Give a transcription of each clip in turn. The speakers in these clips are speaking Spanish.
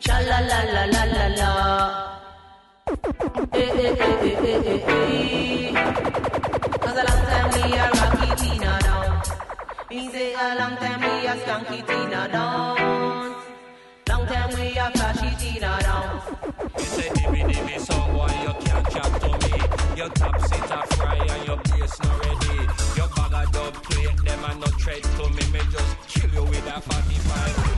Cha la la la la la la. Eh eh eh eh eh eh. Cause a long time we a rocky Tina down. Me say a long time we a skanky Tina down. Long time we a flashy Tina down. You say dimmy dimmy song boy you can't chat to me Your top sit a fry and your bass not ready Your bag of dub plate them and no tread to me Me just kill you with a 45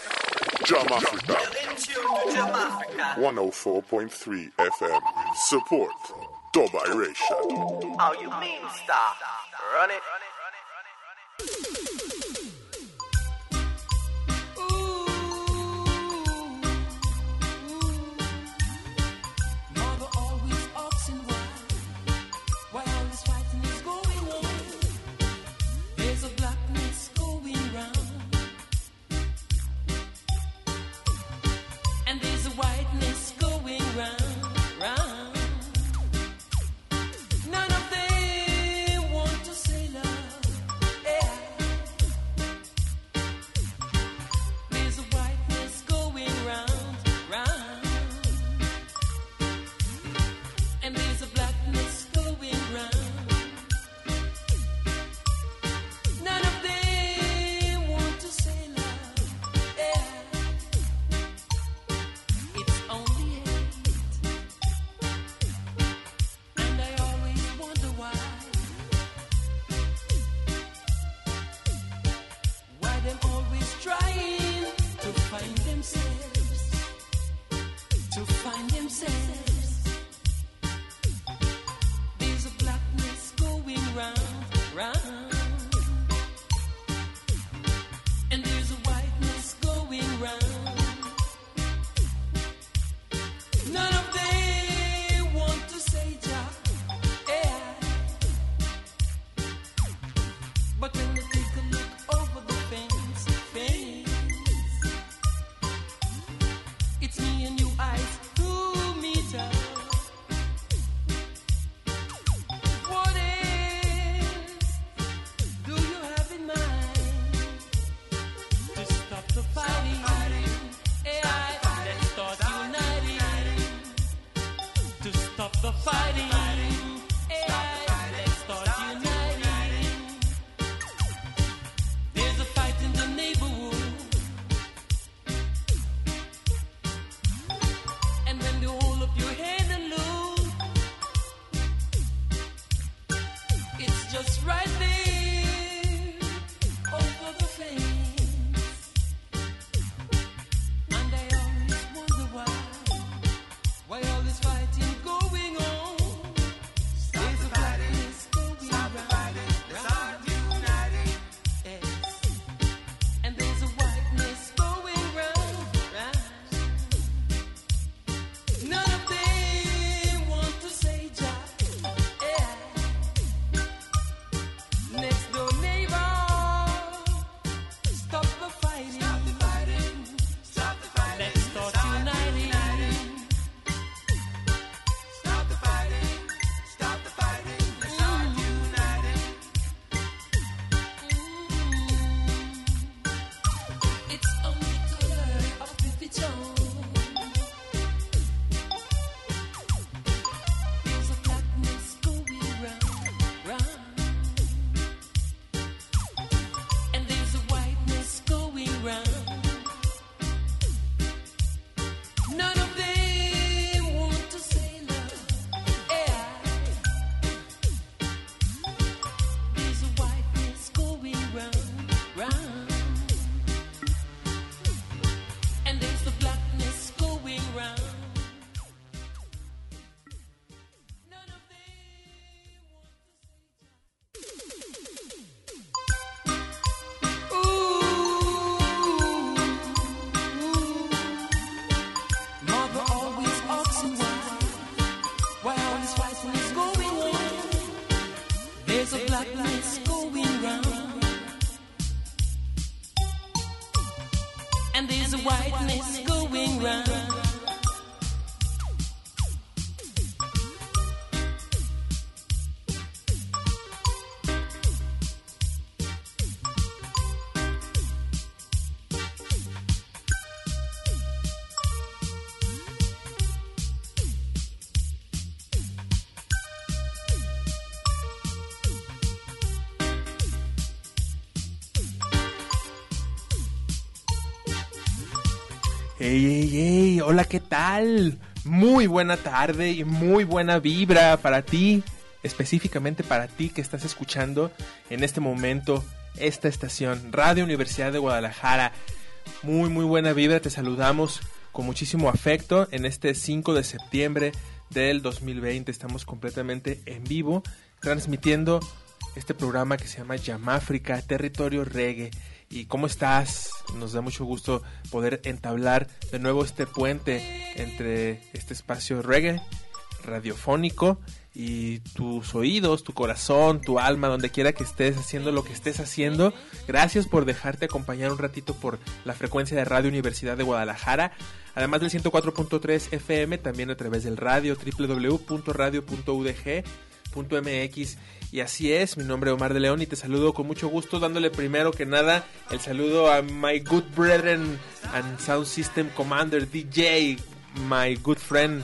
Jam Africa. 104.3 FM. Support. Dub Iration. Oh, you mean stop? Run it. Mother Ey, ey, ey, hola, ¿qué tal? Muy buena tarde y muy buena vibra para ti, específicamente para ti que estás escuchando en este momento esta estación, Radio Universidad de Guadalajara. Muy, muy buena vibra, te saludamos con muchísimo afecto en este 5 de septiembre del 2020. Estamos completamente en vivo, transmitiendo este programa que se llama Yamáfrica, Territorio Reggae. ¿Y cómo estás? Nos da mucho gusto poder entablar de nuevo este puente entre este espacio reggae radiofónico y tus oídos, tu corazón, tu alma, donde quiera que estés haciendo lo que estés haciendo. Gracias por dejarte acompañar un ratito por la frecuencia de Radio Universidad de Guadalajara. Además del 104.3 FM, también a través del radio www.radio.udg.mx. Y así es, mi nombre es Omar de León y te saludo con mucho gusto, dándole primero que nada el saludo a my good brethren and sound system commander DJ, my good friend,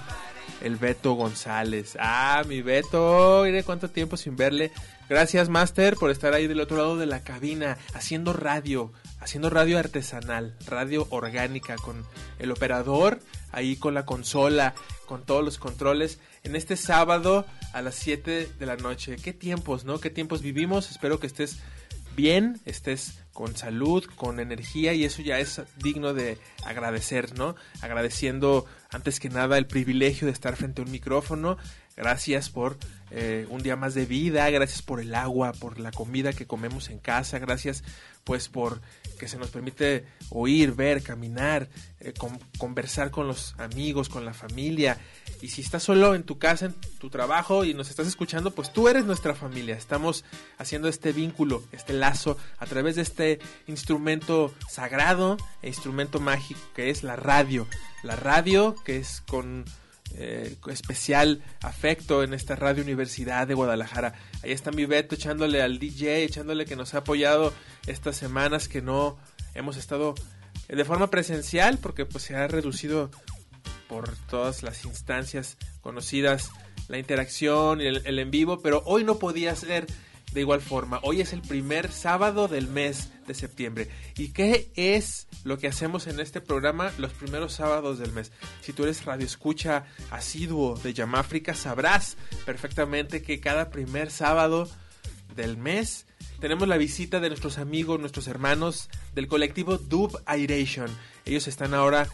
el Beto González. Ah, mi Beto, mire cuánto tiempo sin verle. Gracias, Master, por estar ahí del otro lado de la cabina, haciendo radio, haciendo radio artesanal, radio orgánica, con el operador, ahí con la consola, con todos los controles, en este sábado a las 7 de la noche. Qué tiempos, ¿no? Qué tiempos vivimos. Espero que estés bien, estés con salud, con energía y eso ya es digno de agradecer, ¿no? Agradeciendo antes que nada el privilegio de estar frente a un micrófono. Gracias por eh, un día más de vida, gracias por el agua, por la comida que comemos en casa, gracias pues por que se nos permite oír, ver, caminar, eh, con- conversar con los amigos, con la familia. Y si estás solo en tu casa, en tu trabajo y nos estás escuchando, pues tú eres nuestra familia. Estamos haciendo este vínculo, este lazo, a través de este instrumento sagrado e instrumento mágico que es la radio. La radio que es con eh, especial afecto en esta Radio Universidad de Guadalajara. Ahí está mi Beto echándole al DJ, echándole que nos ha apoyado estas semanas que no hemos estado eh, de forma presencial porque pues se ha reducido por todas las instancias conocidas la interacción y el, el en vivo, pero hoy no podía ser de igual forma. Hoy es el primer sábado del mes de septiembre. ¿Y qué es lo que hacemos en este programa los primeros sábados del mes? Si tú eres radio escucha asiduo de Yamáfrica, sabrás perfectamente que cada primer sábado del mes tenemos la visita de nuestros amigos, nuestros hermanos del colectivo Dub Airation. Ellos están ahora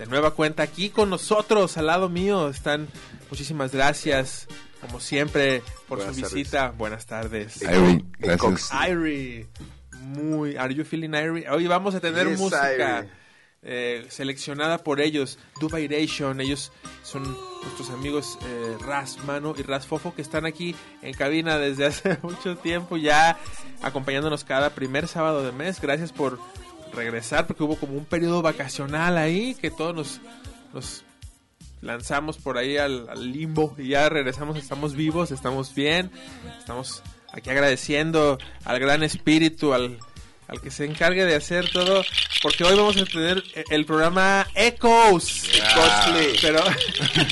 de nueva cuenta aquí con nosotros, al lado mío. Están, muchísimas gracias, como siempre, por Buenas su tardes. visita. Buenas tardes. Irie, gracias. Irie. Muy. Are you feeling Irie? Hoy vamos a tener Yes, música eh, seleccionada por ellos. Dubairation. Ellos son nuestros amigos eh, Ras Mano y Ras Fofo que están aquí en cabina desde hace mucho tiempo ya acompañándonos cada primer sábado de mes. Gracias por regresar porque hubo como un periodo vacacional ahí que todos nos, nos lanzamos por ahí al, al limbo y ya regresamos, estamos vivos, estamos bien, estamos aquí agradeciendo al gran espíritu, al, al que se encargue de hacer todo, porque hoy vamos a tener el programa Echoes, Costly. pero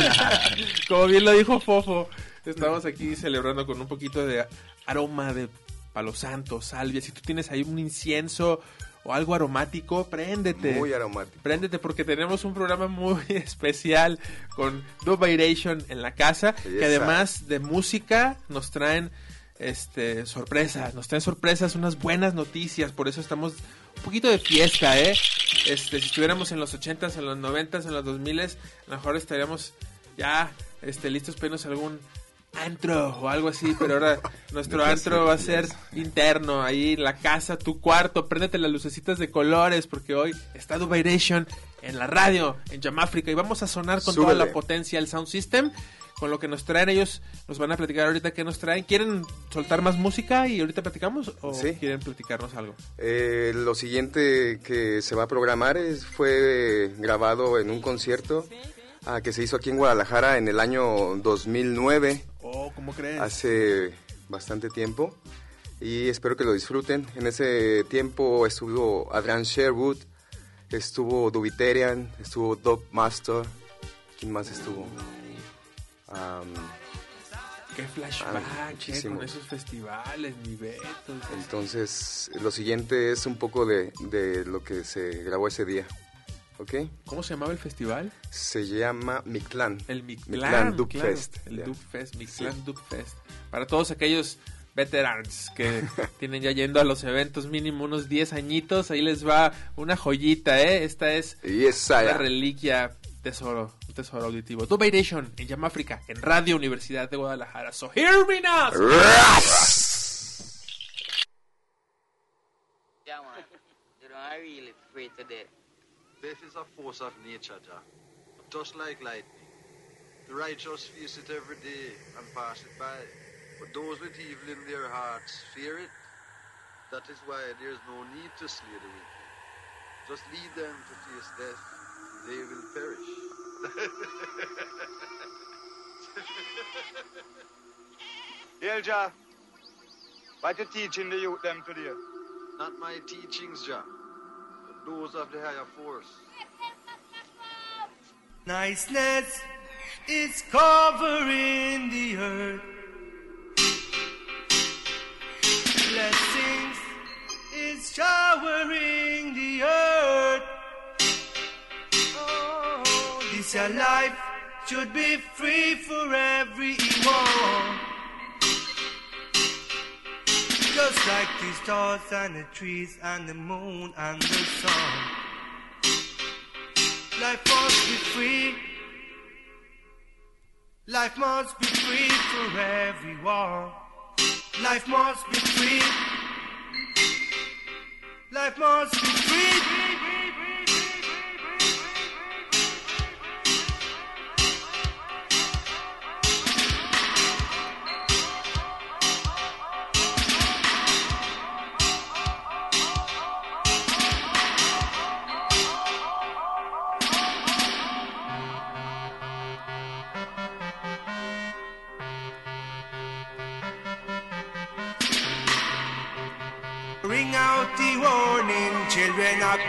como bien lo dijo Fofo, estamos aquí celebrando con un poquito de aroma de palo santo, salvia, si tú tienes ahí un incienso o algo aromático, préndete. Muy aromático. Préndete porque tenemos un programa muy especial con Dubairation en la casa, que además de música nos traen este sorpresas, nos traen sorpresas, unas buenas noticias, por eso estamos un poquito de fiesta, ¿eh? Este, si estuviéramos en los 80s, en los 90s, en los 2000s, a lo mejor estaríamos ya este listos para irnos a algún antro o algo así, pero ahora nuestro antro va a ser interno, ahí en la casa, tu cuarto, préndete las lucecitas de colores, porque hoy está Dubairation en la radio, en Yamáfrica, y vamos a sonar con toda Súbele. la potencia el sound system, con lo que nos traen. Ellos nos van a platicar ahorita qué nos traen. ¿Quieren soltar más música y ahorita platicamos o Sí. quieren platicarnos algo? Eh, lo siguiente que se va a programar es, fue grabado en un concierto ah, que se hizo aquí en Guadalajara en el año 2009, Oh, ¿cómo crees? hace bastante tiempo. Y espero que lo disfruten. En ese tiempo estuvo Adrian Sherwood, estuvo Dubiterian, estuvo Dope Master. ¿Quién más estuvo? Am, Qué flashback, Ah, eh, con esos festivales, mi Beto. entonces, lo siguiente es un poco de, de lo que se grabó ese día. ¿Ok? ¿Cómo se llamaba el festival? Se llama Mictlán. El Mictlán, Mictlán Dub claro, Fest. El. Dub Fest, Mictlán Sí. Dub Fest. Para todos aquellos veterans que tienen ya yendo a los eventos mínimo unos 10 añitos, ahí les va una joyita, ¿eh? Esta es Y esa una ya. reliquia, tesoro, un tesoro auditivo. Dubairation en Llama África, en Radio Universidad de Guadalajara. So hear me now. Yeah, man. You know, I really to. Death is a force of nature, Jah. Just like lightning. The righteous face it every day and pass it by. But those with evil in their hearts fear it. That is why there is no need to slay the wicked. Just lead them to face death. They will perish. Hail Jah, what you teaching the youth them today? Not my teachings, Jah, those of the higher force. Niceness is covering the earth. Blessings is showering the earth. Oh, this your life should be free for everyone. Just like the stars and the trees and the moon and the sun. Life must be free. Life must be free for everyone. Life must be free. Life must be free. Up.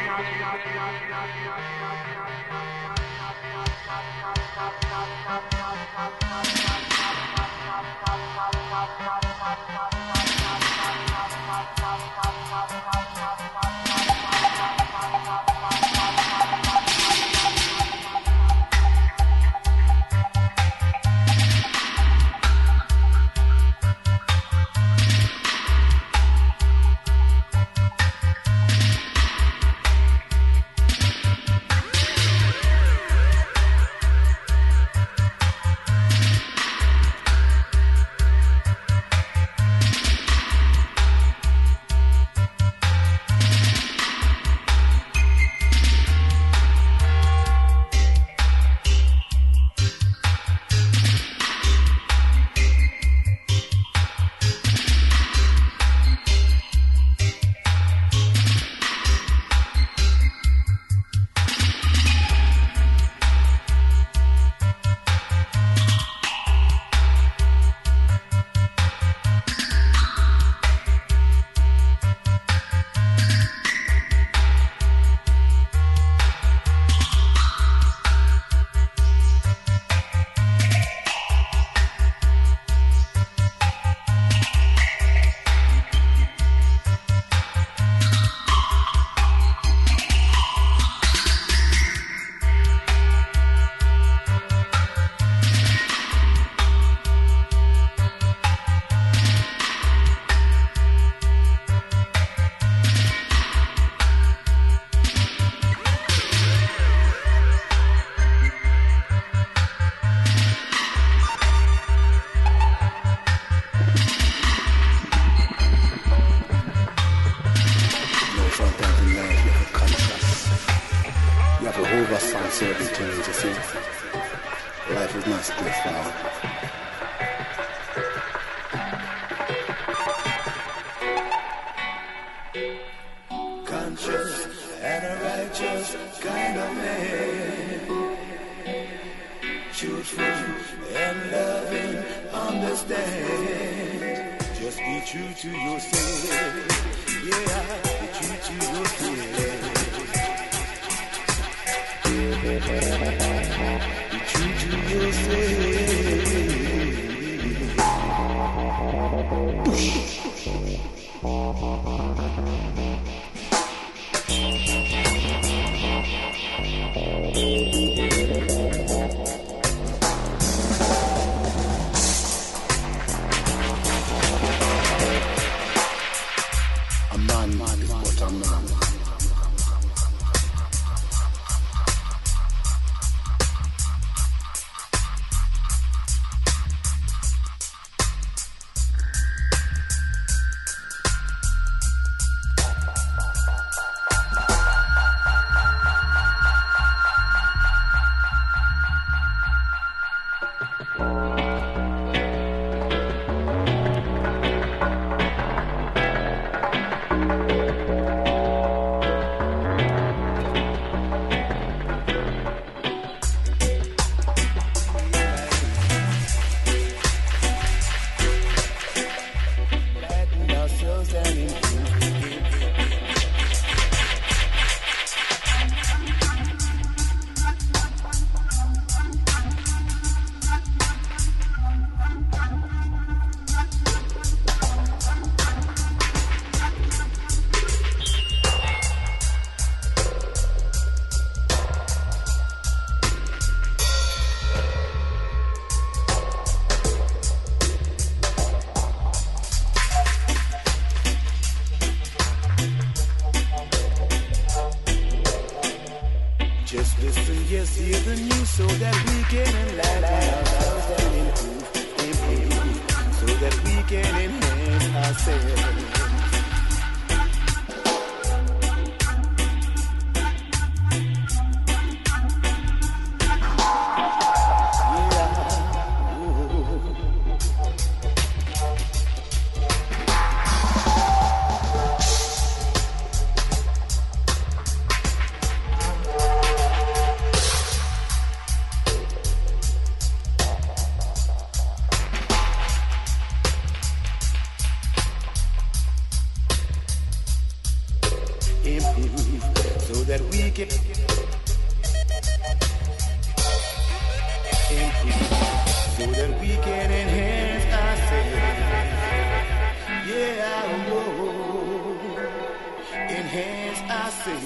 hands I said, in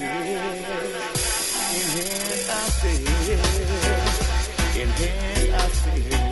hands I said, in hands I said.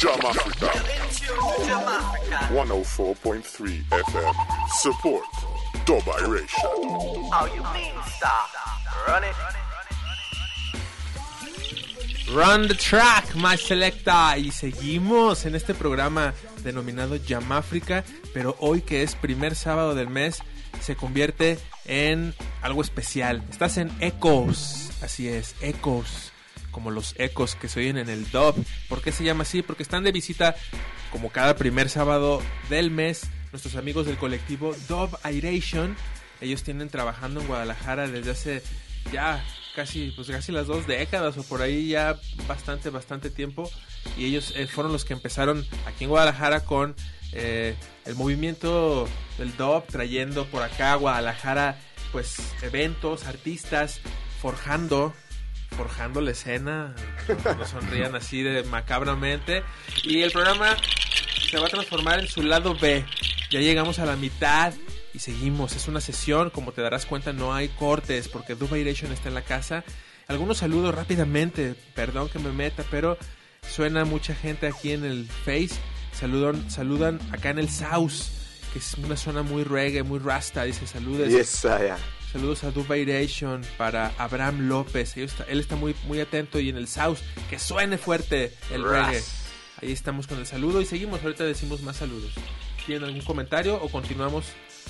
Jam Africa. 104.3 FM. Support Dub Iration. Oh, you mean stop. Run it. Run the track, my selecta. Y seguimos en este programa denominado Jam África, pero hoy que es primer sábado del mes, se convierte en algo especial. Estás en Echoes, así es, Echoes, como los ecos que se oyen en el dub. ¿Por qué se llama así? Porque están de visita, como cada primer sábado del mes, nuestros amigos del colectivo Dub Iration. Ellos tienen trabajando en Guadalajara desde hace ya casi pues casi las dos décadas o por ahí ya bastante bastante tiempo y ellos eh, fueron los que empezaron aquí en Guadalajara con eh, el movimiento del dub trayendo por acá a Guadalajara pues eventos artistas forjando forjando la escena no sonrían así de macabramente y el programa se va a transformar en su lado B ya llegamos a la mitad y seguimos. Es una sesión, como te darás cuenta, no hay cortes porque Dubairation está en la casa. Algunos saludos rápidamente, perdón que me meta, pero suena mucha gente aquí en el Face. Saludan, saludan acá en el South, que es una zona muy reggae, muy rasta. Dice saludos. Yes, I. Saludos a Dubairation para Abraham López. Él está, él está muy, muy atento y en el South, que suene fuerte el Ras. reggae. Ahí estamos con el saludo y seguimos. Ahorita decimos más saludos. ¿Tienen algún comentario o continuamos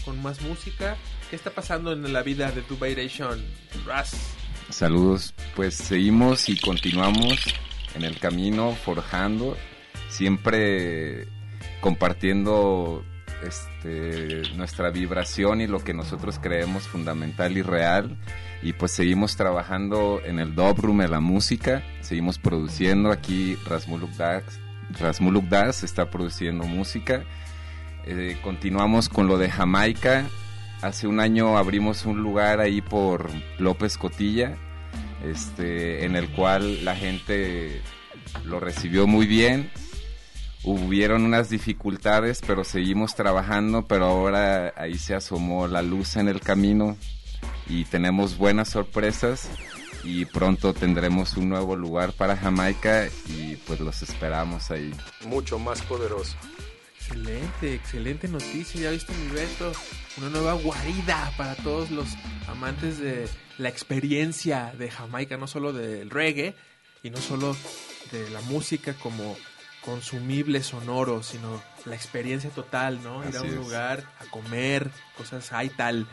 con más música? ¿Qué está pasando en la vida de Dubairation? Ras. Saludos, pues seguimos y continuamos en el camino forjando, siempre compartiendo este, nuestra vibración y lo que nosotros creemos fundamental y real. Y pues seguimos trabajando en el room de la música, seguimos produciendo aquí Rasmuluk Das, Rasmuluk Das está produciendo música. Eh, continuamos con lo de Jamaica hace un año abrimos un lugar ahí por López Cotilla, este, en el cual la gente lo recibió muy bien. Hubieron unas dificultades, pero seguimos trabajando, pero ahora ahí se asomó la luz en el camino y tenemos buenas sorpresas y pronto tendremos un nuevo lugar para Jamaica y pues los esperamos ahí. Mucho más poderoso. Excelente, excelente noticia. Ya viste mi Beto, una nueva guarida para todos los amantes de la experiencia de Jamaica, no solo del reggae y no solo de la música como consumible sonoro, sino la experiencia total, ¿no? Ir a un es. lugar a comer cosas hay tal,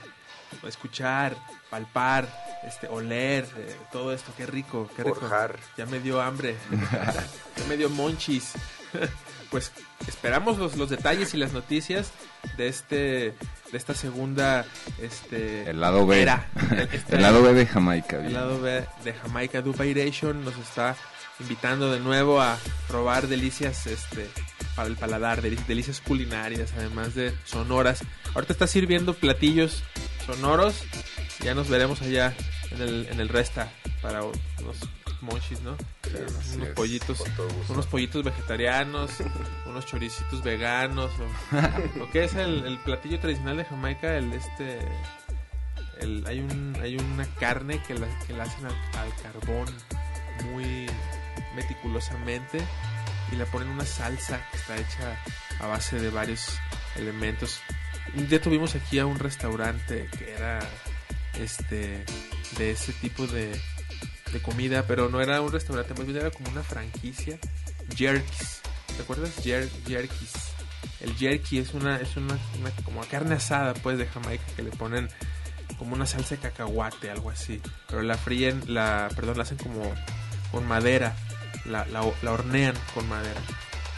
escuchar, palpar, este, oler, eh, todo esto, qué rico, qué rico. Forjar. Ya me dio hambre, ya me dio monchis. pues esperamos los, los detalles y las noticias de este de esta segunda este El lado B. era. Este- El lado B de Jamaica. el bien. lado B de Jamaica Dubairation nos está invitando de nuevo a probar delicias este para el paladar, deli- delicias culinarias, además de sonoras. Ahorita está sirviendo platillos sonoros. Ya nos veremos allá en el, en el resta para unos monchis, ¿no? unos pollitos, unos pollitos vegetarianos, unos choricitos veganos. O, ¿o qué es el, el platillo tradicional de Jamaica? El este el- hay un hay una carne que la, que la hacen al, al carbón muy meticulosamente y le ponen una salsa que está hecha a base de varios elementos. Un día tuvimos aquí a un restaurante que era este de ese tipo de, de comida, pero no era un restaurante, más bien era como una franquicia. Jerkys. ¿Te acuerdas? Jer Jerkys. El jerky es una es una, una como carne asada pues de Jamaica que le ponen como una salsa de cacahuate, algo así. Pero la fríen, la, perdón, la hacen como con madera. La, la, la hornean con madera.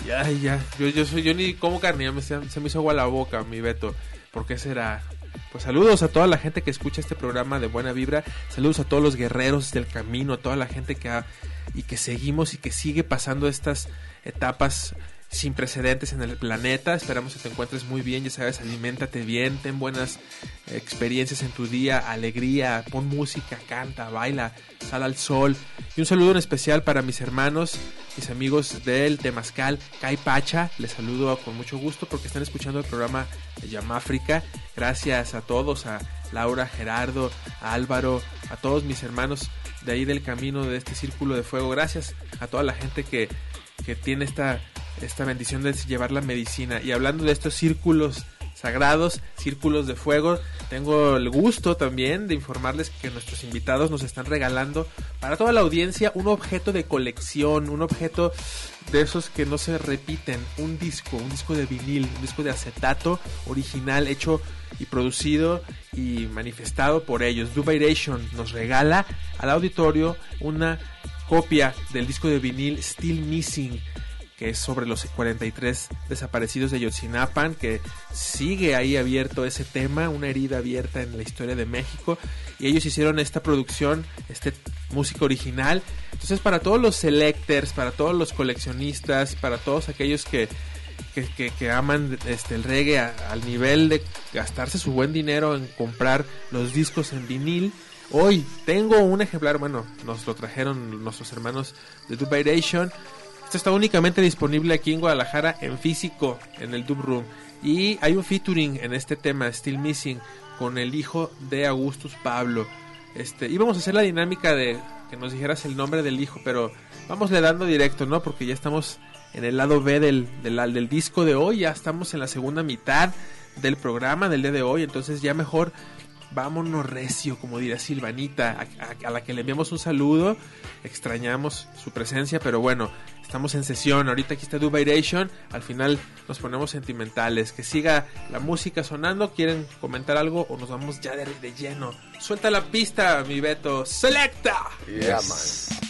Y ay, ya, yo, yo, soy, yo ni como carne, ya me, se, se me hizo agua la boca, mi Beto. ¿Por qué será? Pues saludos a toda la gente que escucha este programa de Buena Vibra. Saludos a todos los guerreros del camino, a toda la gente que ha, y que seguimos y que sigue pasando estas etapas sin precedentes en el planeta. Esperamos que te encuentres muy bien, ya sabes, aliméntate bien, ten buenas experiencias en tu día, alegría, pon música, canta, baila, sal al sol. Y un saludo en especial para mis hermanos, mis amigos del Temazcal, Kai Pacha. Les saludo con mucho gusto porque están escuchando el programa de Yamáfrica. Gracias a todos, a Laura, Gerardo, a Álvaro, a todos mis hermanos de ahí del camino de este círculo de fuego. Gracias a toda la gente que, que tiene esta, esta bendición de llevar la medicina. Y hablando de estos círculos sagrados, círculos de fuego, tengo el gusto también de informarles que nuestros invitados nos están regalando para toda la audiencia un objeto de colección, un objeto de esos que no se repiten, un disco, un disco de vinil, un disco de acetato original hecho y producido y manifestado por ellos. Dubairation nos regala al auditorio una copia del disco de vinil Still Missing que es sobre los 43 desaparecidos de Yotzinapan, que sigue ahí abierto ese tema, una herida abierta en la historia de México, y ellos hicieron esta producción, este música original. Entonces, para todos los selectors, para todos los coleccionistas, para todos aquellos que, que, que- aman este, el reggae al nivel de gastarse su buen dinero en comprar los discos en vinil, Hoy tengo un ejemplar, bueno, nos lo trajeron nuestros hermanos de Dubairation. Esto está únicamente disponible aquí en Guadalajara en físico, en el Dub Room. Y hay un featuring en este tema, Still Missing, con el hijo de Augustus Pablo. Este, íbamos a hacer la dinámica de que nos dijeras el nombre del hijo, pero vamos le dando directo, ¿no? Porque ya estamos en el lado B del, del, del disco de hoy, ya estamos en la segunda mitad del programa del día de hoy, entonces ya mejor vámonos recio, como dirá Silvanita, a, la que le enviamos un saludo, extrañamos su presencia, pero bueno, estamos en sesión, ahorita aquí está Dubairation, al final nos ponemos sentimentales, que siga la música sonando, quieren comentar algo o nos vamos ya de, lleno. Suelta la pista, mi Beto, selecta. Yeah, man.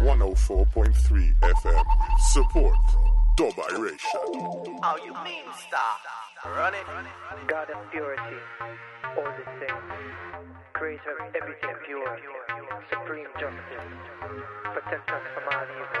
104.3 FM. Support Dobiration. Oh, How you mean, star? Run it. God of purity, all the same. Creator of everything pure, supreme justice. Protect us from all evil.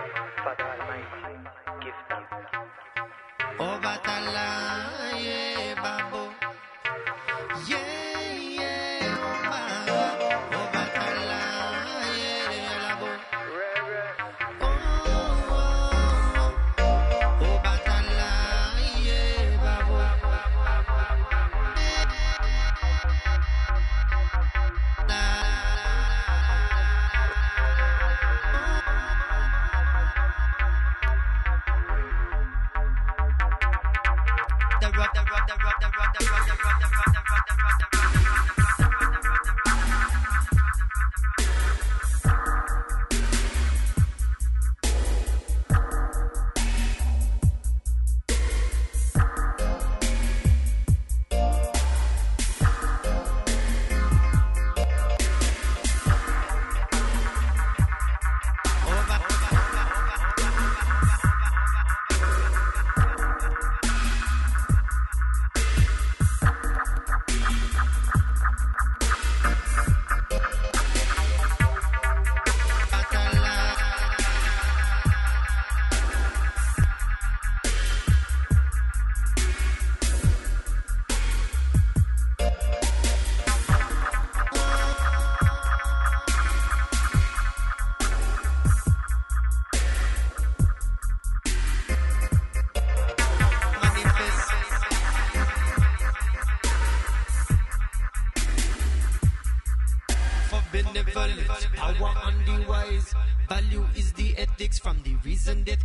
from the reason that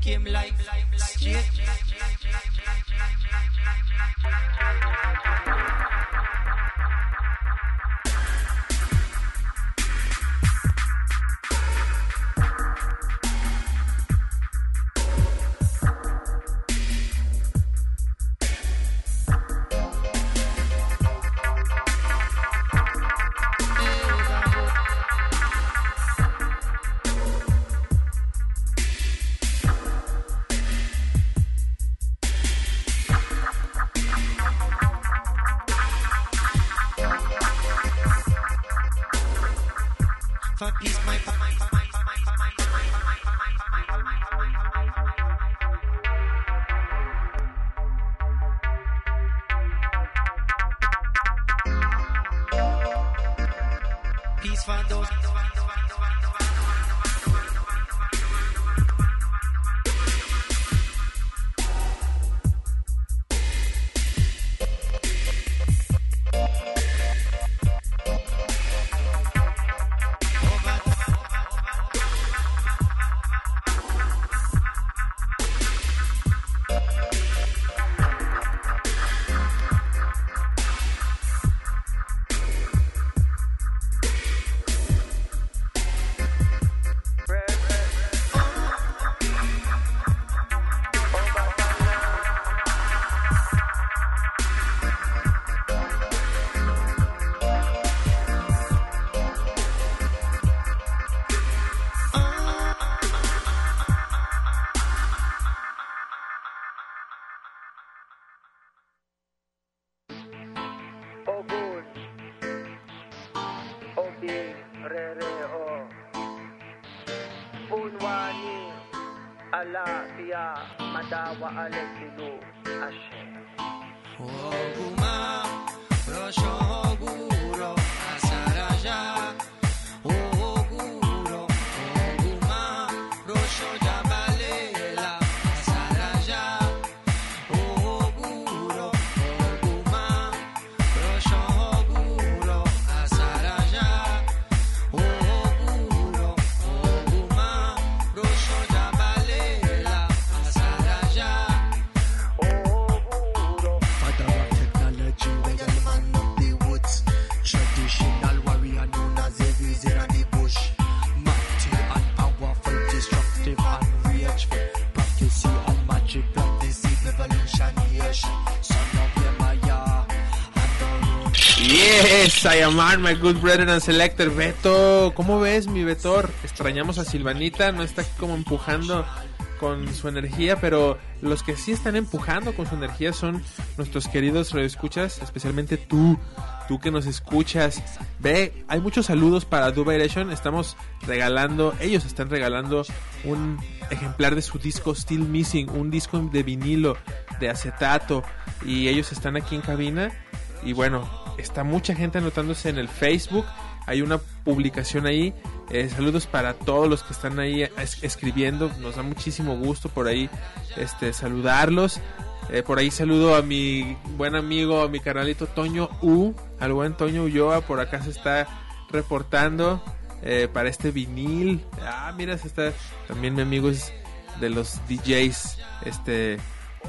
now I let you know. I am my good brother and selector. Beto, ¿cómo ves, mi Betor? Extrañamos a Silvanita, no está aquí como empujando con su energía, pero los que sí están empujando con su energía son nuestros queridos radioescuchas, especialmente tú, tú que nos escuchas. Ve, hay muchos saludos para Dubiration, estamos regalando, ellos están regalando un ejemplar de su disco Still Missing, un disco de vinilo, de acetato, y ellos están aquí en cabina. Y bueno, está mucha gente anotándose en el Facebook. Hay una publicación ahí. Eh, saludos para todos los que están ahí es- escribiendo. Nos da muchísimo gusto por ahí este, saludarlos. Eh, por ahí saludo a mi buen amigo, a mi canalito Toño U. Al buen Toño Ulloa. Por acá se está reportando eh, para este vinil. Ah, mira, se está. También mi amigo es de los DJs. Este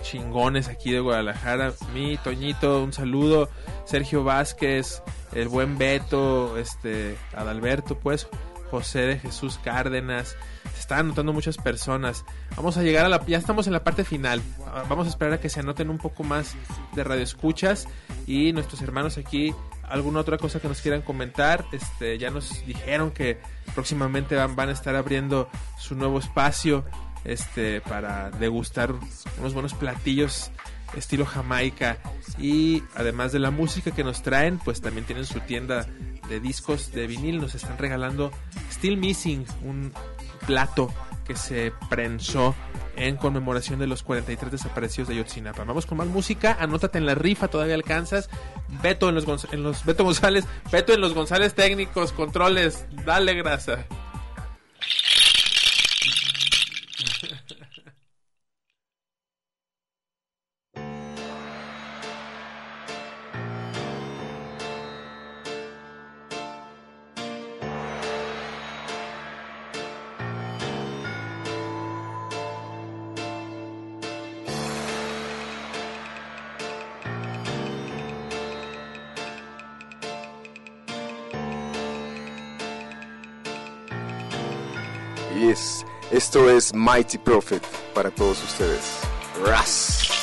chingones aquí de Guadalajara. Mi Toñito, un saludo. Sergio Vázquez, el buen Beto, este, Adalberto, pues, José de Jesús Cárdenas. Se están anotando muchas personas. Vamos a llegar a la. Ya estamos en la parte final. Vamos a esperar a que se anoten un poco más de radioescuchas. Y nuestros hermanos aquí, alguna otra cosa que nos quieran comentar. Este, ya nos dijeron que próximamente van, van a estar abriendo su nuevo espacio este para degustar unos buenos platillos estilo jamaica y además de la música que nos traen pues también tienen su tienda de discos de vinil nos están regalando Still Missing un plato que se prensó en conmemoración de los 43 desaparecidos de Yotzinapa. Vamos con más música, anótate en la rifa, todavía alcanzas. Beto en los, en los Beto González, Beto en los González técnicos, controles, dale grasa. Yes, esto es Mighty Prophet para todos ustedes. Ras.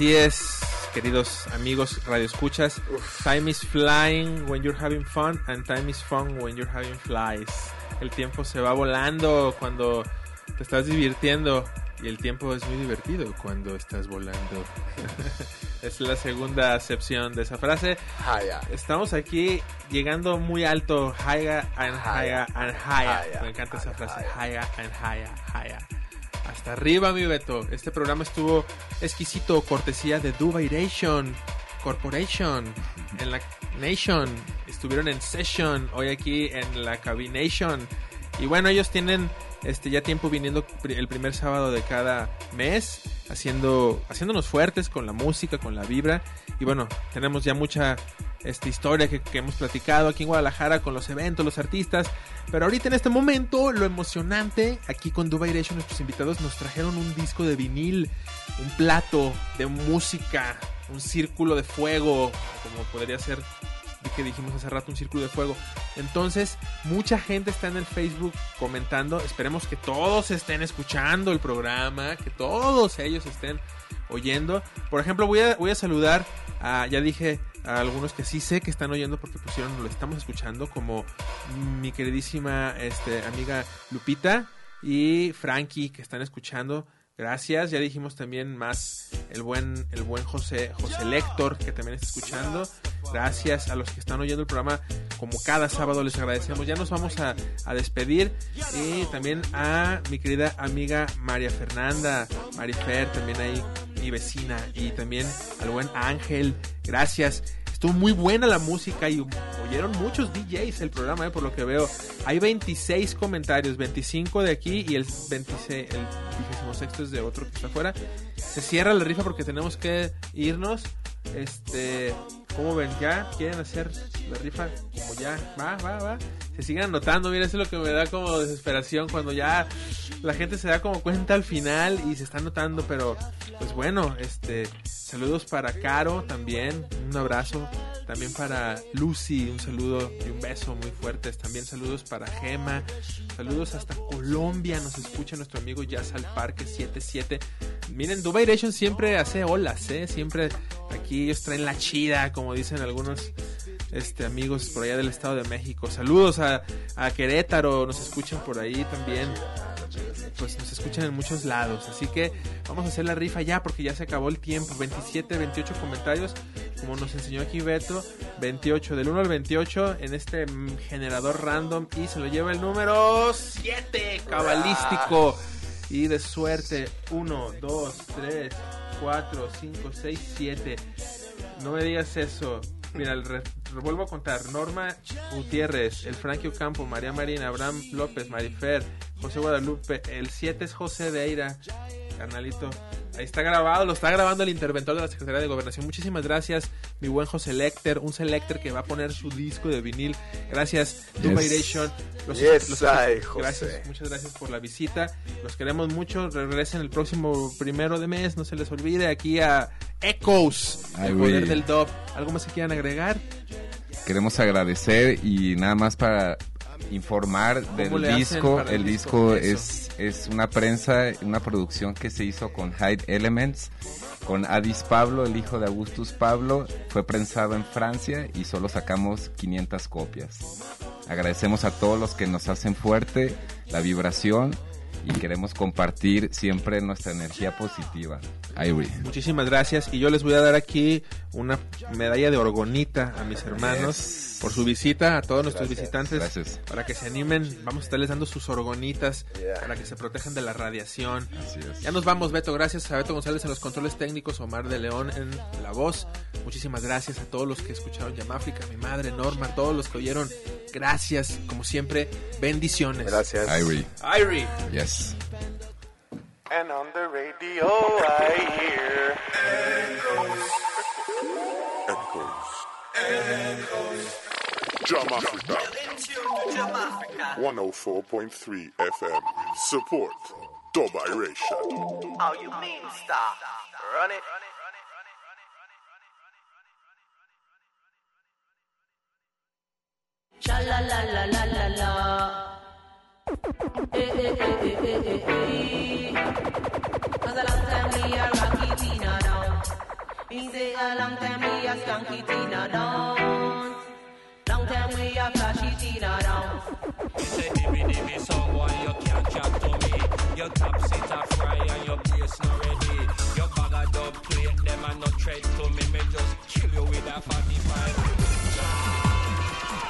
Así es, queridos amigos radioescuchas. Time is flying when you're having fun and time is fun when you're having flies. El tiempo se va volando cuando te estás divirtiendo y el tiempo es muy divertido cuando estás volando. es la segunda acepción de esa frase. Estamos aquí llegando muy alto, higher and higher and higher. Me encanta esa frase, higher and higher, higher. Hasta arriba, mi Beto. Este programa estuvo exquisito, cortesía de Dubairation Corporation en la Nation. Estuvieron en Session, hoy aquí en la Cabination. Y bueno, ellos tienen este ya tiempo viniendo el primer sábado de cada mes, haciendo haciéndonos fuertes con la música, con la vibra. Y bueno, tenemos ya mucha esta historia que, hemos platicado aquí en Guadalajara con los eventos, los artistas. Pero ahorita en este momento, lo emocionante, aquí con Dubai nuestros invitados nos trajeron un disco de vinil, un plato de música, un círculo de fuego, como podría ser que dijimos hace rato un círculo de fuego. Entonces, mucha gente está en el Facebook comentando. Esperemos que todos estén escuchando el programa, que todos ellos estén oyendo. Por ejemplo, voy a, voy a saludar a, ya dije, a algunos que sí sé que están oyendo porque pusieron, lo estamos escuchando, como mi queridísima este, amiga Lupita y Frankie que están escuchando. Gracias, ya dijimos también más el buen, el buen José, José Lector que también está escuchando. Gracias a los que están oyendo el programa como cada sábado les agradecemos. Ya nos vamos a, a despedir y también a mi querida amiga María Fernanda, Marifer, también ahí mi vecina y también al buen Ángel. Gracias. Estuvo muy buena la música y oyeron muchos DJs el programa, eh, por lo que veo. Hay 26 comentarios, 25 de aquí y el 26, el 26 es de otro que está afuera. Se cierra la rifa porque tenemos que irnos. Este, ¿cómo ven? ¿Ya quieren hacer la rifa? Como ya, va, va, va. Se siguen anotando, mira, eso es lo que me da como desesperación cuando ya la gente se da como cuenta al final y se está anotando, pero pues bueno, este, saludos para Caro también, un abrazo. También para Lucy, un saludo y un beso muy fuertes. También saludos para Gema. Saludos hasta Colombia. Nos escucha nuestro amigo Jazz al Parque 77. Miren, Dubai Nation siempre hace olas, ¿eh? Siempre aquí ellos traen la chida, como dicen algunos este, amigos por allá del Estado de México. Saludos a, a Querétaro, nos escuchan por ahí también. Pues nos escuchan en muchos lados. Así que vamos a hacer la rifa ya porque ya se acabó el tiempo. 27, 28 comentarios. Como nos enseñó aquí Beto. 28, del 1 al 28 en este generador random. Y se lo lleva el número 7, cabalístico. Y de suerte, 1, 2, 3, 4, 5, 6, 7. No me digas eso. Mira, el vuelvo a contar. Norma Gutiérrez, el Frankie Ocampo, María Marina, Abraham López, Marifer, José Guadalupe. El 7 es José Deira. Carnalito. Ahí está grabado, lo está grabando el interventor de la Secretaría de Gobernación. Muchísimas gracias, mi buen José Lecter, un selector que va a poner su disco de vinil. Gracias, Yes. Dubairation. Los- Yes, los- ay, José. gracias, muchas gracias por la visita. Los queremos mucho. Regresen el próximo primero de mes. No se les olvide aquí a Echoes, Ay, el poder del dub. ¿Algo más que quieran agregar? Queremos agradecer y nada más para informar ¿Cómo del disco. el El disco? es, es una prensa, una producción que se hizo con Hyde Elements, con Adis Pablo, el hijo de Augustus Pablo. Fue prensado en Francia y solo sacamos 500 copias. Agradecemos a todos los que nos hacen fuerte la vibración y queremos compartir siempre nuestra energía positiva. Ivory. Muchísimas gracias. Y yo les voy a dar aquí una medalla de orgonita a mis hermanos por su visita, a todos nuestros visitantes. gracias. Para que se animen, vamos a estarles dando sus orgonitas para que se protejan de la radiación. Ya nos vamos, Beto. Gracias a Beto González en los controles técnicos, Omar de León en la voz. Muchísimas gracias a todos los que escucharon Yamáfrica, mi madre, Norma, a todos los que oyeron. Gracias, como siempre, bendiciones. Gracias. Ivory. Ivory. Yes. And on the radio I hear Jam Africa. 104.3 FM. Support Dub Iration. How you mean stop? Run it. Cha la la la la la la. Eh eh eh eh eh eh. Cause a long time we are rocky Tina now. a long time we a skank it in a dance. Long time we a flash it in a dance. You say dimmy dimmy song boy, you can't chat to me. Your top sit a fry and your bass not ready. Your bag of dub plate, them a not tread to me. Me just kill you with a 45.